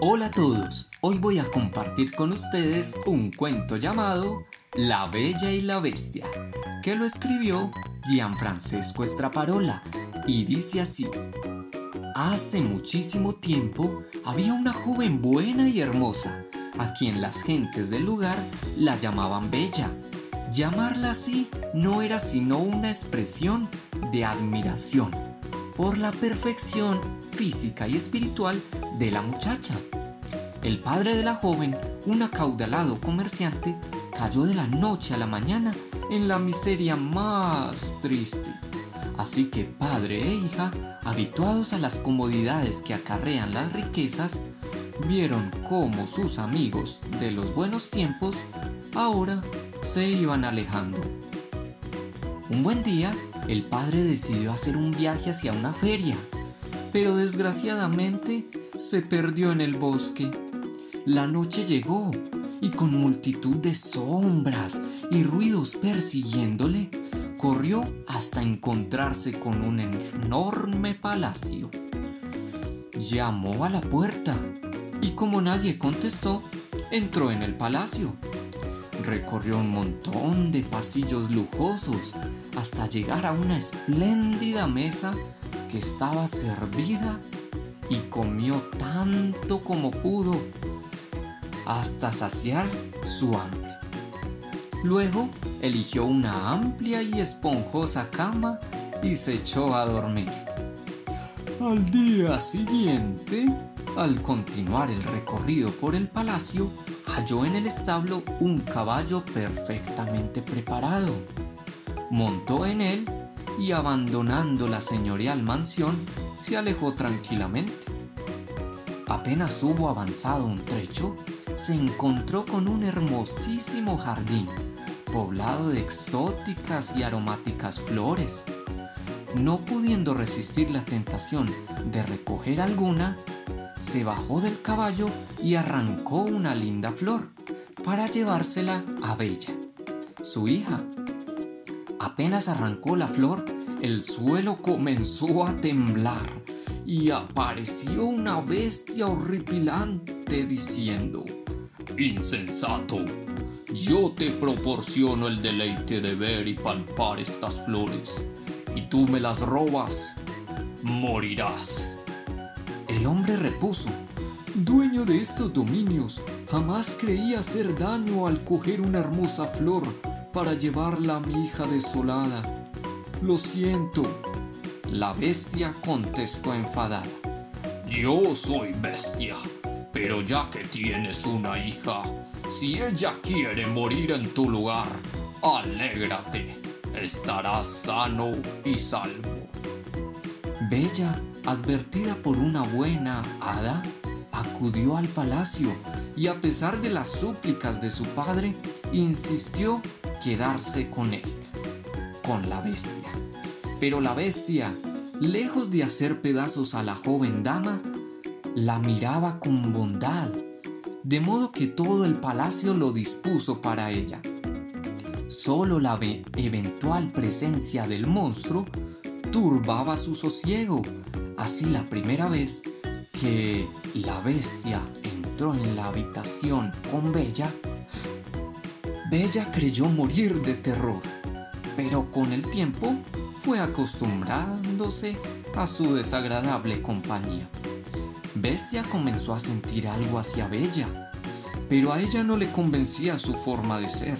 Hola a todos, hoy voy a compartir con ustedes un cuento llamado La Bella y la Bestia, que lo escribió Gianfrancesco Estraparola y dice así. Hace muchísimo tiempo había una joven buena y hermosa, a quien las gentes del lugar la llamaban Bella. Llamarla así no era sino una expresión de admiración por la perfección física y espiritual de la muchacha. El padre de la joven, un acaudalado comerciante, cayó de la noche a la mañana en la miseria más triste. Así que padre e hija, habituados a las comodidades que acarrean las riquezas, vieron cómo sus amigos de los buenos tiempos ahora se iban alejando. Un buen día, el padre decidió hacer un viaje hacia una feria, pero desgraciadamente se perdió en el bosque. La noche llegó y con multitud de sombras y ruidos persiguiéndole, corrió hasta encontrarse con un enorme palacio. Llamó a la puerta y como nadie contestó, entró en el palacio. Recorrió un montón de pasillos lujosos hasta llegar a una espléndida mesa que estaba servida y comió tanto como pudo hasta saciar su hambre. Luego eligió una amplia y esponjosa cama y se echó a dormir. Al día siguiente, al continuar el recorrido por el palacio, halló en el establo un caballo perfectamente preparado. Montó en él y abandonando la señorial mansión, se alejó tranquilamente. Apenas hubo avanzado un trecho, se encontró con un hermosísimo jardín, poblado de exóticas y aromáticas flores. No pudiendo resistir la tentación de recoger alguna, se bajó del caballo y arrancó una linda flor para llevársela a Bella, su hija. Apenas arrancó la flor, el suelo comenzó a temblar y apareció una bestia horripilante diciendo, Insensato, yo te proporciono el deleite de ver y palpar estas flores, y tú me las robas, morirás. El hombre repuso, Dueño de estos dominios, jamás creí hacer daño al coger una hermosa flor para llevarla a mi hija desolada. Lo siento. La bestia contestó enfadada. Yo soy bestia, pero ya que tienes una hija, si ella quiere morir en tu lugar, alégrate, estarás sano y salvo. Bella, advertida por una buena hada, acudió al palacio y a pesar de las súplicas de su padre, insistió quedarse con él, con la bestia. Pero la bestia, lejos de hacer pedazos a la joven dama, la miraba con bondad, de modo que todo el palacio lo dispuso para ella. Solo la eventual presencia del monstruo turbaba su sosiego. Así la primera vez que la bestia entró en la habitación con Bella, Bella creyó morir de terror, pero con el tiempo fue acostumbrándose a su desagradable compañía. Bestia comenzó a sentir algo hacia Bella, pero a ella no le convencía su forma de ser.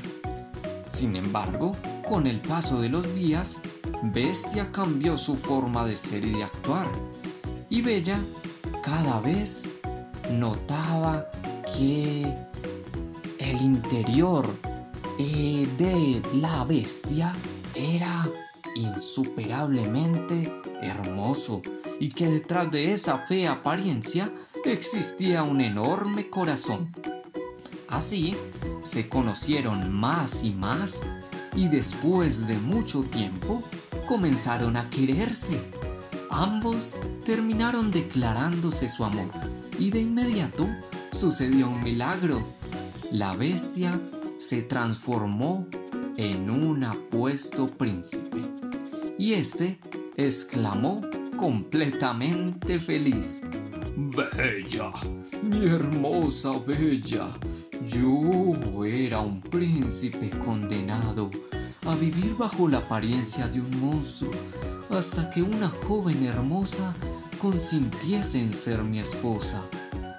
Sin embargo, con el paso de los días, Bestia cambió su forma de ser y de actuar, y Bella cada vez notaba que el interior eh, de la bestia era insuperablemente hermoso y que detrás de esa fea apariencia existía un enorme corazón. Así se conocieron más y más y después de mucho tiempo comenzaron a quererse. Ambos terminaron declarándose su amor y de inmediato sucedió un milagro. La bestia se transformó en un príncipe y este exclamó completamente feliz. Bella, mi hermosa Bella, yo era un príncipe condenado a vivir bajo la apariencia de un monstruo hasta que una joven hermosa consintiese en ser mi esposa.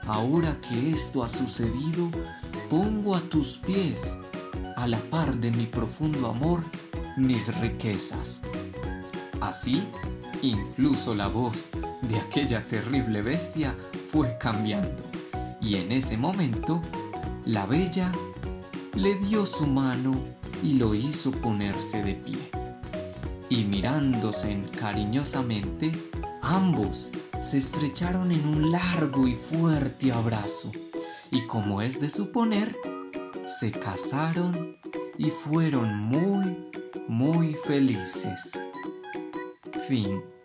Ahora que esto ha sucedido, pongo a tus pies, a la par de mi profundo amor, mis riquezas. Así, incluso la voz de aquella terrible bestia fue cambiando, y en ese momento, la bella le dio su mano y lo hizo ponerse de pie. Y mirándose cariñosamente, ambos se estrecharon en un largo y fuerte abrazo. Y como es de suponer, se casaron y fueron muy, muy felices. Fin.